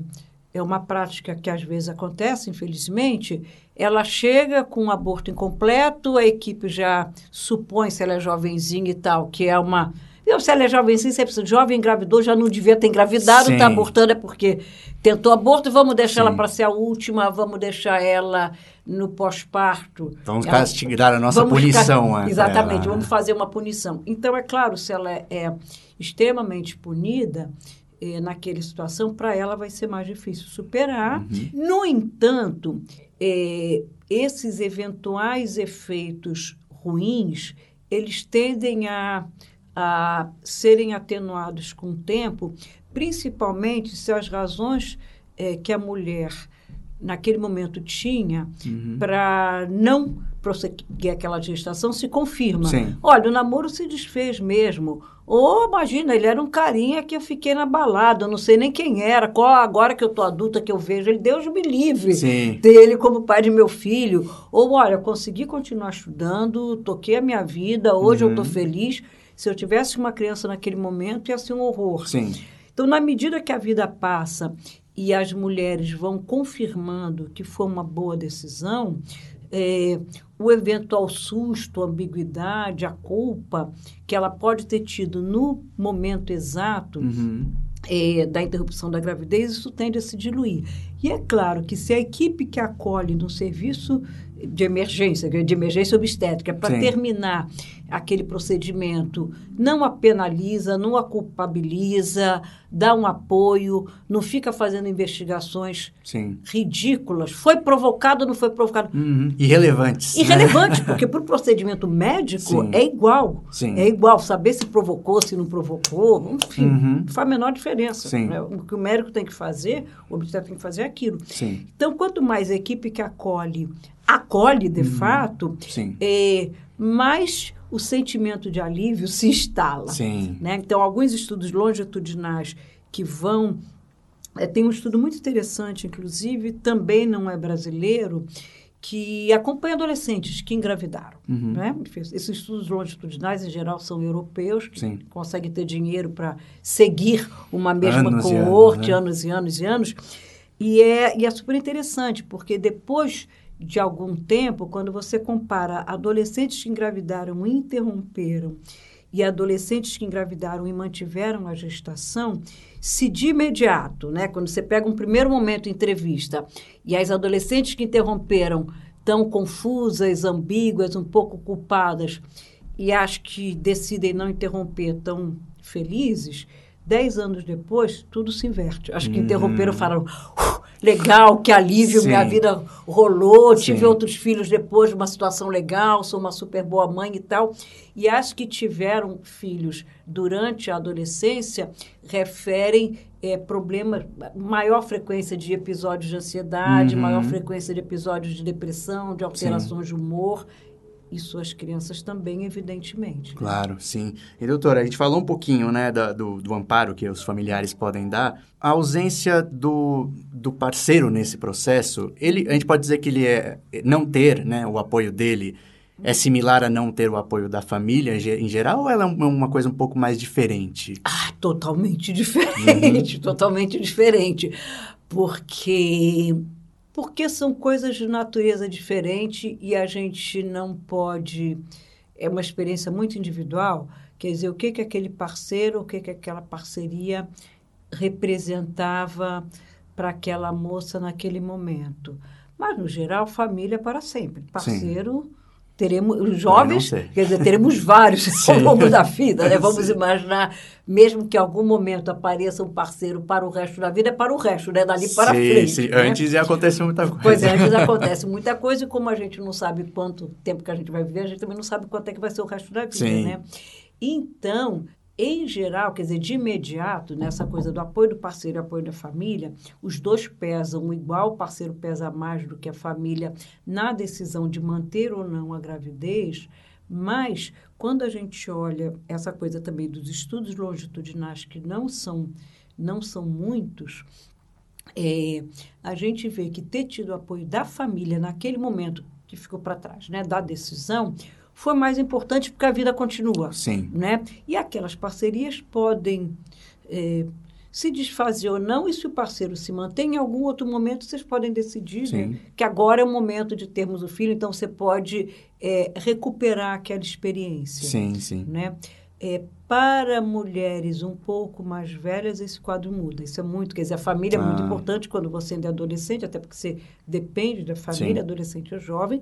é uma prática que às vezes acontece, infelizmente, ela chega com um aborto incompleto, a equipe já supõe, se ela é jovenzinha e tal, que é uma. Eu, se ela é jovenzinha, você precisa, jovem engravidou, já não devia ter engravidado, está abortando é porque tentou aborto, vamos deixar Sim. ela para ser a última, vamos deixar ela no pós-parto. Vamos ela, castigar a nossa punição. Ficar, exatamente, ela, vamos fazer uma punição. Então, é claro, se ela é, é extremamente punida, eh, naquela situação, para ela vai ser mais difícil superar. Uhum. No entanto, eh, esses eventuais efeitos ruins, eles tendem a, a serem atenuados com o tempo, principalmente se as razões eh, que a mulher naquele momento tinha uhum. para não prosseguir aquela gestação se confirma. Sim. Olha, o namoro se desfez mesmo. Ou, imagina, ele era um carinha que eu fiquei na balada, eu não sei nem quem era, qual, agora que eu tô adulta que eu vejo ele, Deus me livre Sim. dele como pai de meu filho. Ou, olha, consegui continuar estudando, toquei a minha vida, hoje uhum. eu tô feliz. Se eu tivesse uma criança naquele momento, ia ser um horror. Sim. Então, na medida que a vida passa e as mulheres vão confirmando que foi uma boa decisão, é, o eventual susto, a ambiguidade, a culpa que ela pode ter tido no momento exato uhum. é, da interrupção da gravidez, isso tende a se diluir. E é claro que se a equipe que acolhe no serviço de emergência, de emergência obstétrica, para terminar aquele procedimento, não a penaliza, não a culpabiliza, dá um apoio, não fica fazendo investigações Sim. ridículas. Foi provocado ou não foi provocado? Uhum. Irrelevantes. Irrelevante, né? porque para o procedimento médico Sim. é igual. Sim. É igual. Saber se provocou, se não provocou, enfim, uhum. não faz a menor diferença. Sim. Né? O que o médico tem que fazer, o obstetra tem que fazer é aquilo. Sim. Então, quanto mais a equipe que acolhe, acolhe de uhum. fato. É, mais o sentimento de alívio se instala. Sim. Né? Então, alguns estudos longitudinais que vão. É, tem um estudo muito interessante, inclusive, também não é brasileiro, que acompanha adolescentes que engravidaram. Uhum. Né? Esses estudos longitudinais, em geral, são europeus, que Sim. conseguem ter dinheiro para seguir uma mesma Anos e coorte, anos, né? anos e anos e anos. E é, e é super interessante, porque depois de algum tempo, quando você compara adolescentes que engravidaram e interromperam e adolescentes que engravidaram e mantiveram a gestação, se de imediato, né, quando você pega um primeiro momento entrevista e as adolescentes que interromperam tão confusas, ambíguas, um pouco culpadas e as que decidem não interromper tão felizes, dez anos depois tudo se inverte. As que Uhum. interromperam falaram "Uh, legal, que alívio, Sim. minha vida rolou, tive Sim. outros filhos depois, uma situação legal, sou uma super boa mãe e tal. E as que tiveram filhos durante a adolescência referem eh, problemas, maior frequência de episódios de ansiedade, Uhum. maior frequência de episódios de depressão, de alterações de humor. E suas crianças também, evidentemente. Claro, sim. E doutora, a gente falou um pouquinho, né, da- do, do amparo que os familiares podem dar. A ausência do, do parceiro nesse processo, ele, a gente pode dizer que ele é não ter, né, o apoio dele é similar a não ter o apoio da família em ge- em geral ou ela é um- uma coisa um pouco mais diferente? Ah, totalmente diferente, totalmente diferente. Porque porque são coisas de natureza diferente e a gente não pode é uma experiência muito individual, quer dizer, o que que aquele parceiro, o que que aquela parceria representava para aquela moça naquele momento. Mas no geral, família para sempre. Parceiro teremos os jovens, quer dizer, teremos vários ao longo da vida, né? Vamos Sim. imaginar, mesmo que em algum momento apareça um parceiro para o resto da vida, é para o resto, né? Dali para sim, frente. sim. né? Antes ia acontecer muita coisa. Pois é, antes acontece muita coisa e como a gente não sabe quanto tempo que a gente vai viver, a gente também não sabe quanto é que vai ser o resto da vida, Sim. né? Então, em geral, quer dizer, de imediato, nessa coisa do apoio do parceiro e apoio da família, os dois pesam igual, o parceiro pesa mais do que a família na decisão de manter ou não a gravidez, mas quando a gente olha essa coisa também dos estudos longitudinais que não são não são muitos, é, a gente vê que ter tido apoio da família naquele momento que ficou para trás, né, da decisão, foi mais importante porque a vida continua, Sim. né? E aquelas parcerias podem é, se desfazer ou não, e se o parceiro se mantém, em algum outro momento vocês podem decidir né, que agora é o momento de termos o filho, então você pode é, recuperar aquela experiência Sim, sim. né? É, para mulheres um pouco mais velhas, esse quadro muda. Isso é muito, quer dizer, a família é muito Ah. importante quando você ainda é adolescente, até porque você depende da família, Sim. adolescente ou jovem.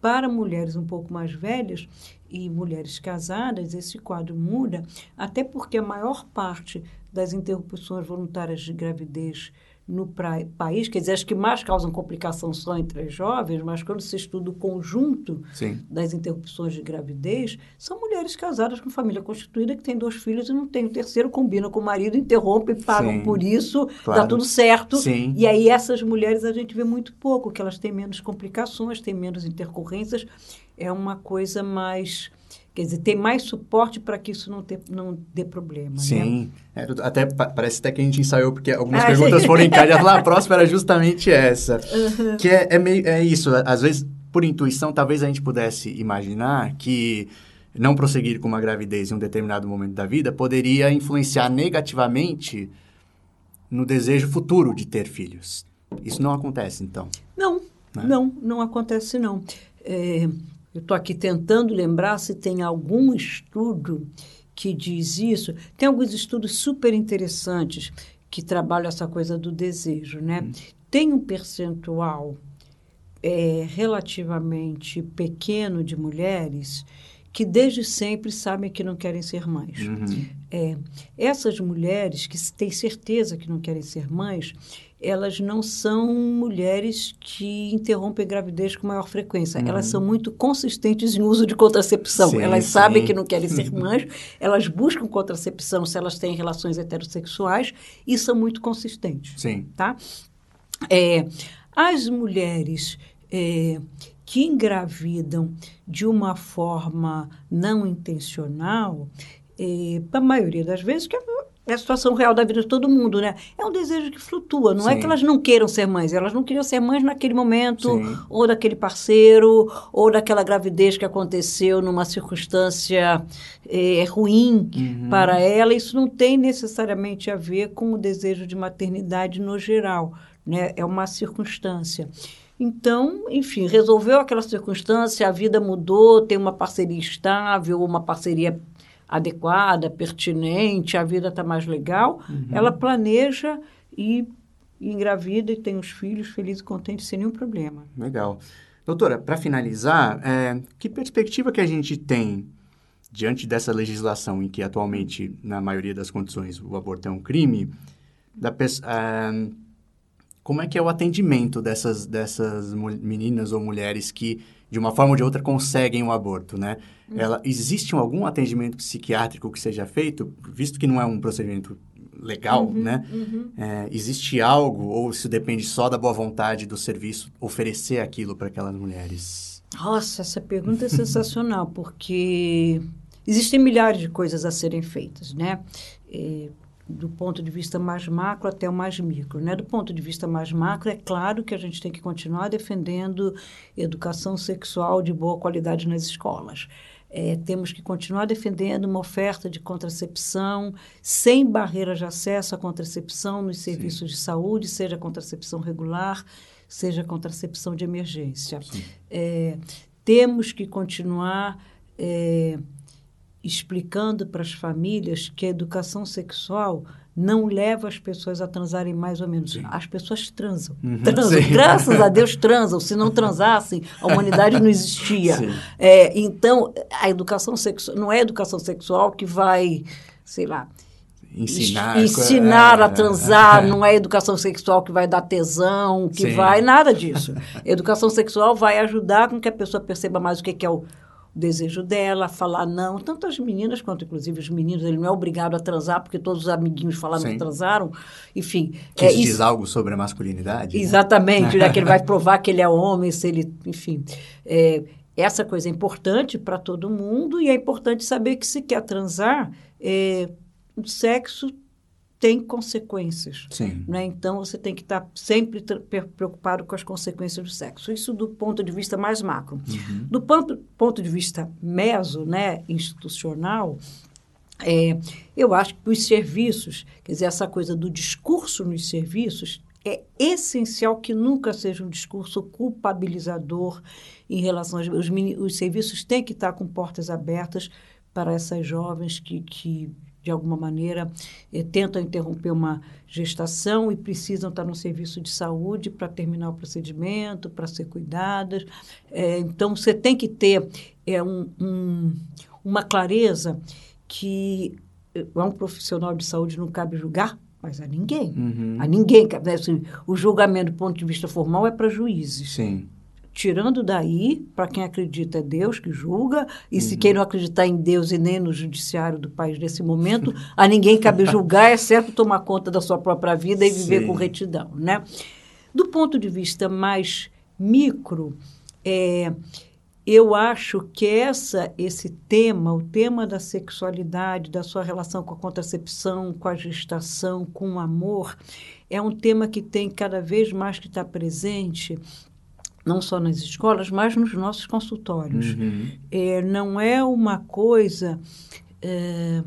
Para mulheres um pouco mais velhas e mulheres casadas, esse quadro muda, até porque a maior parte das interrupções voluntárias de gravidez no pra- país, quer dizer, as que mais causam complicação são entre as jovens, mas quando se estuda o conjunto Sim. das interrupções de gravidez são mulheres casadas com família constituída que têm dois filhos e não tem o terceiro, combina com o marido, interrompe, pagam Sim, por isso, claro. dá tudo certo. Sim. E aí essas mulheres a gente vê muito pouco, que elas têm menos complicações, têm menos intercorrências, é uma coisa mais... Quer dizer, tem mais suporte para que isso não, ter, não dê problema. Né? Sim. É, até, pa- parece até que a gente ensaiou, porque algumas Ah, perguntas foram em casa. A próxima era justamente essa. Que é, é, meio, é isso. Às vezes, por intuição, talvez a gente pudesse imaginar que não prosseguir com uma gravidez em um determinado momento da vida poderia influenciar negativamente no desejo futuro de ter filhos. Isso não acontece, então. Não, Né? não, não acontece não. É, eu estou aqui tentando lembrar se tem algum estudo que diz isso. Tem alguns estudos super interessantes que trabalham essa coisa do desejo, né? Tem um percentual é, relativamente pequeno de mulheres que desde sempre sabem que não querem ser mães. Uhum. É, essas mulheres que têm certeza que não querem ser mães, elas não são mulheres que interrompem a gravidez com maior frequência. Elas são muito consistentes em uso de contracepção. Sim, elas sim. sabem que não querem ser mães, elas buscam contracepção se elas têm relações heterossexuais e são muito consistentes Sim. tá? É, as mulheres é, que engravidam de uma forma não intencional, é, a maioria das vezes, que é é a situação real da vida de todo mundo, né? É um desejo que flutua. Não Sim. é que elas não queiram ser mães, elas não queriam ser mães naquele momento, Sim. ou daquele parceiro, ou daquela gravidez que aconteceu numa circunstância é, ruim uhum. para ela. Isso não tem necessariamente a ver com o desejo de maternidade no geral, né? É uma circunstância. Então, enfim, resolveu aquela circunstância, a vida mudou, tem uma parceria estável, uma parceria adequada, pertinente, a vida está mais legal, uhum. ela planeja e, e engravida e tem os filhos felizes e contentes sem nenhum problema. Legal. Doutora, para finalizar, é, que perspectiva que a gente tem diante dessa legislação em que atualmente, na maioria das condições, o aborto é um crime, da, é, como é que é o atendimento dessas, dessas meninas ou mulheres que, de uma forma ou de outra, conseguem o aborto, né? Ela, existe algum atendimento psiquiátrico que seja feito, visto que não é um procedimento legal, uhum, né? Uhum. É, existe algo, ou se depende só da boa vontade do serviço, oferecer aquilo para aquelas mulheres? Nossa, essa pergunta é sensacional, porque existem milhares de coisas a serem feitas, né? É, do ponto de vista mais macro até o mais micro. Né? Do ponto de vista mais macro, é claro que a gente tem que continuar defendendo educação sexual de boa qualidade nas escolas. É, temos que continuar defendendo uma oferta de contracepção sem barreiras de acesso à contracepção nos serviços Sim. de saúde, seja contracepção regular, seja contracepção de emergência. É, temos que continuar é, explicando para as famílias que a educação sexual não leva as pessoas a transarem mais ou menos. Sim. As pessoas transam. Uhum, transam. Sim. Graças a Deus transam. Se não transassem, a humanidade não existia. É, então, a educação sexual não é a educação sexual que vai, sei lá, ensinar, ensinar a é. transar, não é educação sexual que vai dar tesão, que Sim. vai nada disso. educação sexual vai ajudar com que a pessoa perceba mais o que é o o desejo dela, falar não. Tanto as meninas quanto, inclusive, os meninos. Ele não é obrigado a transar, porque todos os amiguinhos falaram Sim. que transaram. Enfim. Que é, isso diz algo sobre a masculinidade. Né? Exatamente, né? que ele vai provar que ele é homem, se ele. Enfim. É, essa coisa é importante para todo mundo e é importante saber que se quer transar, é, o sexo tem consequências. Sim. Né? Então, você tem que estar sempre preocupado com as consequências do sexo. Isso do ponto de vista mais macro. Uhum. Do ponto, ponto de vista meso, né, institucional, é, eu acho que os serviços, quer dizer, essa coisa do discurso nos serviços, é essencial que nunca seja um discurso culpabilizador em relação aos... Os, os serviços têm que estar com portas abertas para essas jovens que, que de alguma maneira, eh, tentam interromper uma gestação e precisam estar no serviço de saúde para terminar o procedimento, para ser cuidadas. É, então, você tem que ter é, um, um, uma clareza que a eh, um profissional de saúde não cabe julgar, mas a ninguém. Uhum. A ninguém. Assim, o julgamento do ponto de vista formal é para juízes. Sim. Tirando daí, para quem acredita é Deus que julga, e uhum. se quem não acreditar em Deus e nem no judiciário do país nesse momento, a ninguém cabe julgar, exceto tomar conta da sua própria vida e viver Sim. com retidão. Né? Do ponto de vista mais micro, é, eu acho que essa, esse tema, o tema da sexualidade, da sua relação com a contracepção, com a gestação, com o amor, é um tema que tem cada vez mais que estar tá presente não só nas escolas, mas nos nossos consultórios. Uhum. É, não é uma coisa é,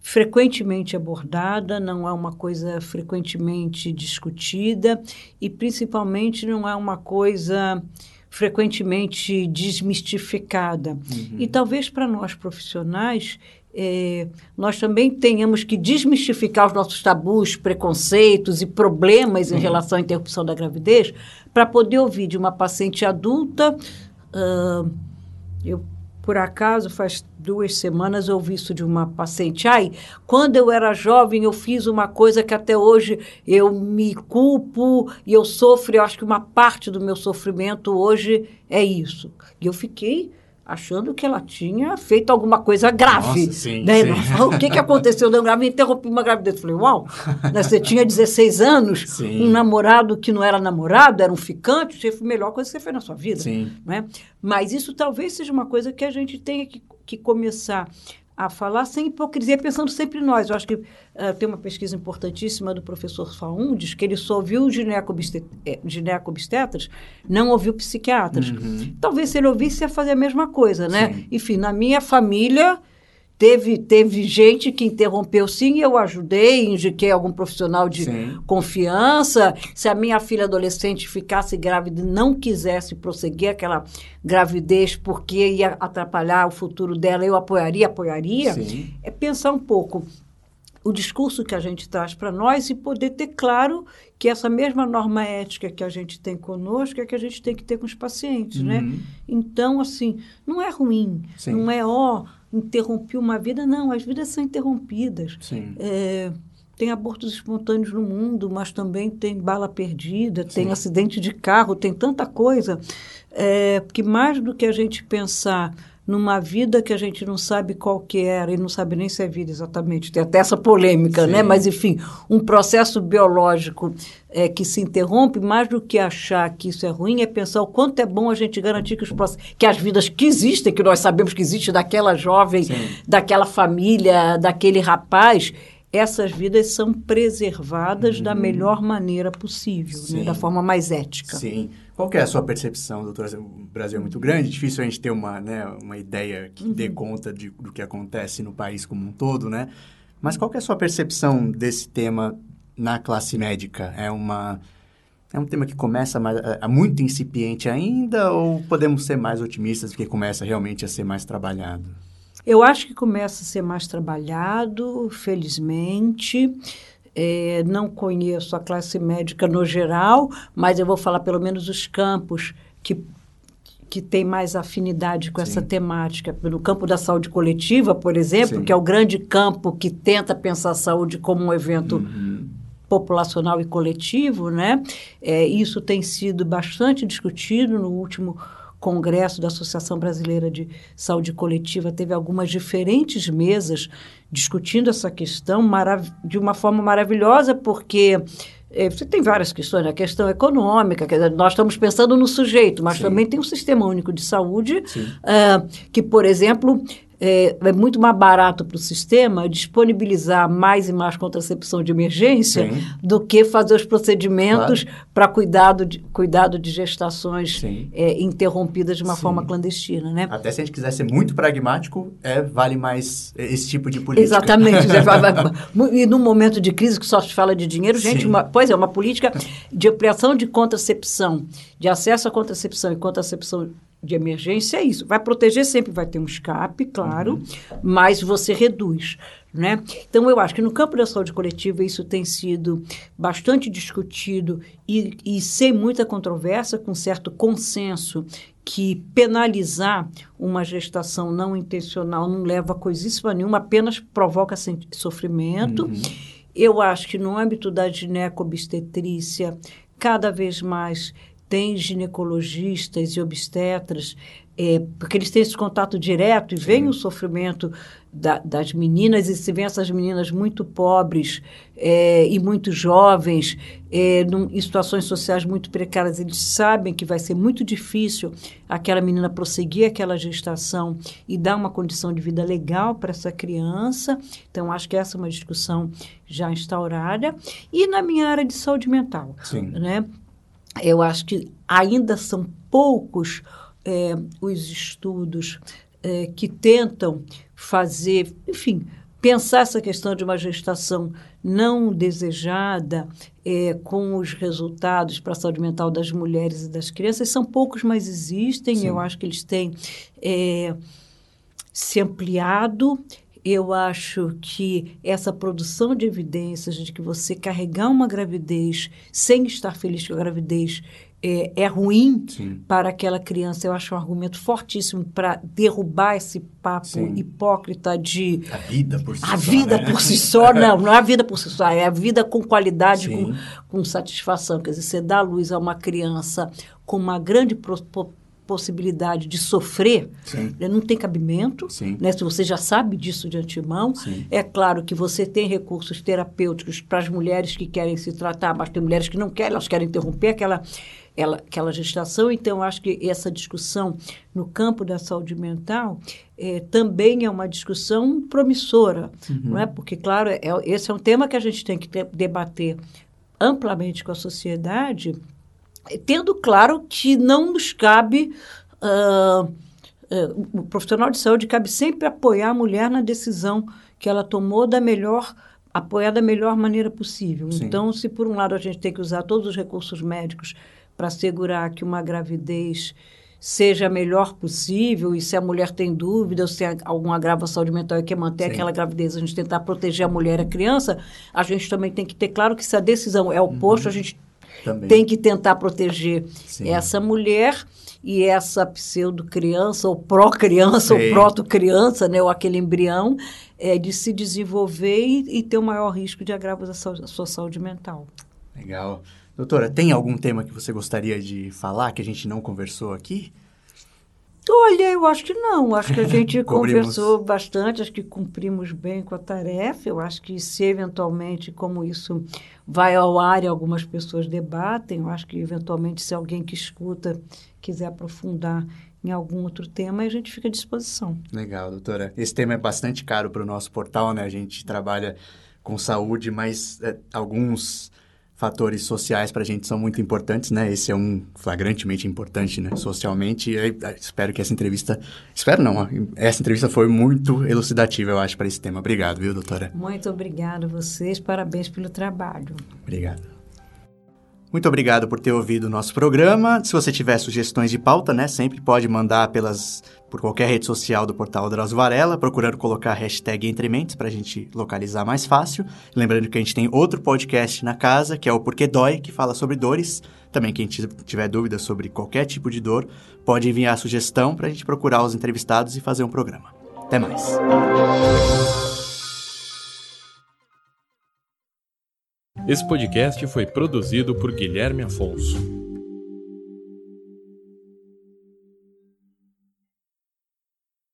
frequentemente abordada, não é uma coisa frequentemente discutida e, principalmente, não é uma coisa frequentemente desmistificada. Uhum. E talvez para nós profissionais é, nós também tenhamos que desmistificar os nossos tabus, preconceitos e problemas em uhum. relação à interrupção da gravidez, para poder ouvir de uma paciente adulta. Uh, eu, por acaso, faz duas semanas eu ouvi isso de uma paciente. Ai, quando eu era jovem, eu fiz uma coisa que até hoje eu me culpo e eu sofro. Eu acho que uma parte do meu sofrimento hoje é isso. E eu fiquei achando que ela tinha feito alguma coisa grave. Nossa, sim, né? sim. o que, que aconteceu? Eu grave, interrompi uma gravidez. Falei, uau, né? você tinha 16 anos, sim. um namorado que não era namorado, era um ficante, foi a melhor coisa que você fez na sua vida. Sim. Né? Mas isso talvez seja uma coisa que a gente tenha que, que começar a falar sem hipocrisia, pensando sempre em nós. Eu acho que uh, tem uma pesquisa importantíssima do professor Faundes, que ele só ouviu eh, ginecobstetras, não ouviu psiquiatras. Uhum. Talvez se ele ouvisse, ia fazer a mesma coisa, né? Sim. Enfim, na minha família Teve, teve gente que interrompeu sim, eu ajudei, indiquei algum profissional de sim. confiança. Se a minha filha adolescente ficasse grávida e não quisesse prosseguir aquela gravidez porque ia atrapalhar o futuro dela, eu apoiaria, apoiaria. Sim. É pensar um pouco o discurso que a gente traz para nós e poder ter claro que essa mesma norma ética que a gente tem conosco é que a gente tem que ter com os pacientes, né? uhum. né? Então, assim, não é ruim, Sim. não é, ó, oh, interrompi uma vida. Não, as vidas são interrompidas. É, tem abortos espontâneos no mundo, mas também tem bala perdida, Sim. tem acidente de carro, tem tanta coisa. É, que mais do que a gente pensar numa vida que a gente não sabe qual que era e não sabe nem se é vida exatamente. Tem até essa polêmica, né? Sim. né? Mas, enfim, um processo biológico é, que se interrompe, mais do que achar que isso é ruim, é pensar o quanto é bom a gente garantir que, os que as vidas que existem, que nós sabemos que existe daquela jovem, Sim. daquela família, daquele rapaz, essas vidas são preservadas uhum. da melhor maneira possível, né? da forma mais ética. Sim. Qual é a sua percepção, doutora? O Brasil é muito grande, difícil a gente ter uma, né, uma ideia que uhum. dê conta de, do que acontece no país como um todo, né? Mas qual é a sua percepção desse tema na classe médica? É uma é um tema que começa mais, é, é muito incipiente ainda ou podemos ser mais otimistas porque começa realmente a ser mais trabalhado? Eu acho que começa a ser mais trabalhado, felizmente. É, não conheço a classe médica no geral, mas eu vou falar pelo menos os campos que que tem mais afinidade com Sim. essa temática. No campo da saúde coletiva, por exemplo, Sim. que é o grande campo que tenta pensar a saúde como um evento uhum. populacional e coletivo, né? É, isso tem sido bastante discutido no último congresso da Associação Brasileira de Saúde Coletiva. Teve algumas diferentes mesas discutindo essa questão de uma forma maravilhosa, porque é, você tem várias questões, né? a questão econômica, nós estamos pensando no sujeito, mas Sim. também tem um sistema único de saúde, uh, que, por exemplo, é, é, muito mais barato para o sistema disponibilizar mais e mais contracepção de emergência Sim. do que fazer os procedimentos claro. para cuidado de, cuidado de gestações é, interrompidas de uma Sim. forma clandestina. Né? Até se a gente quiser ser muito pragmático, é, vale mais esse tipo de política. Exatamente. e num momento de crise que só se fala de dinheiro, gente, uma, pois é, uma política de ampliação de contracepção, de acesso à contracepção e contracepção de emergência é isso. Vai proteger sempre, vai ter um escape, claro, uhum. mas você reduz. Né? Então, eu acho que no campo da saúde coletiva isso tem sido bastante discutido e, e sem muita controvérsia, com certo consenso, que penalizar uma gestação não intencional não leva a coisíssima nenhuma, apenas provoca sofrimento. Uhum. Eu acho que no âmbito da ginecobstetrícia, cada vez mais tem ginecologistas e obstetras, é, porque eles têm esse contato direto e vem o sofrimento da, das meninas, e se vê essas meninas muito pobres é, e muito jovens, é, num, em situações sociais muito precárias, eles sabem que vai ser muito difícil aquela menina prosseguir aquela gestação e dar uma condição de vida legal para essa criança. Então, acho que essa é uma discussão já instaurada. E na minha área de saúde mental, Sim. né? Eu acho que ainda são poucos é, os estudos é, que tentam fazer, enfim, pensar essa questão de uma gestação não desejada é, com os resultados para a saúde mental das mulheres e das crianças. São poucos, mas existem. Sim. Eu acho que eles têm se ampliado eu acho que essa produção de evidências de que você carregar uma gravidez sem estar feliz com a gravidez é, é ruim Sim. para aquela criança, eu acho um argumento fortíssimo para derrubar esse papo Sim. hipócrita de. A vida por si a só. A vida né? por si só, não, não é a vida por si só, é a vida com qualidade, com, com satisfação. Quer dizer, você dá luz a uma criança com uma grande pro, possibilidade de sofrer, né, não tem cabimento. Né, se você já sabe disso de antemão, Sim. é claro que você tem recursos terapêuticos para as mulheres que querem se tratar, mas tem mulheres que não querem, elas querem interromper aquela ela, aquela gestação. Então, acho que essa discussão no campo da saúde mental é, também é uma discussão promissora, uhum. não é? Porque, claro, é, esse é um tema que a gente tem que ter, debater amplamente com a sociedade, tendo claro que não nos cabe. Uh, uh, o profissional de saúde cabe sempre apoiar a mulher na decisão que ela tomou da melhor apoiar da melhor maneira possível. Sim. Então, se por um lado a gente tem que usar todos os recursos médicos para assegurar que uma gravidez seja a melhor possível e se a mulher tem dúvida ou se há algum agravo à saúde mental e quer manter Sim. aquela gravidez, a gente tentar proteger a mulher e a criança, a gente também tem que ter claro que se a decisão é oposta, uhum. a gente também. tem que tentar proteger Sim. essa mulher e essa pseudo-criança, ou pró-criança, ou proto-criança, né, ou aquele embrião, é, de se desenvolver e, e ter o maior risco de agravos da sua, sua saúde mental. Legal. Doutora, tem algum tema que você gostaria de falar que a gente não conversou aqui? Olha, eu acho que não. Acho que a gente conversou bastante, acho que cumprimos bem com a tarefa. Eu acho que se eventualmente, como isso vai ao ar e algumas pessoas debatem, eu acho que eventualmente se alguém que escuta quiser aprofundar em algum outro tema, a gente fica à disposição. Legal, doutora. Esse tema é bastante caro para o nosso portal, né? A gente trabalha com saúde, mas é, alguns fatores sociais para a gente são muito importantes, né? Esse é um flagrantemente importante, né? Socialmente. E espero que essa entrevista, espero não, essa entrevista foi muito elucidativa, eu acho, para esse tema. Obrigado, viu, doutora? Muito obrigado a vocês, parabéns pelo trabalho. Obrigado. Muito obrigado por ter ouvido o nosso programa. Se você tiver sugestões de pauta, né, sempre pode mandar pelas por qualquer rede social do portal Drauzio Varela, procurando colocar a hashtag Entrementes para a gente localizar mais fácil. Lembrando que a gente tem outro podcast na casa, que é o Porquê Dói, que fala sobre dores. Também quem tiver dúvidas sobre qualquer tipo de dor, pode enviar a sugestão para a gente procurar os entrevistados e fazer um programa. Até mais. Esse podcast foi produzido por Guilherme Afonso.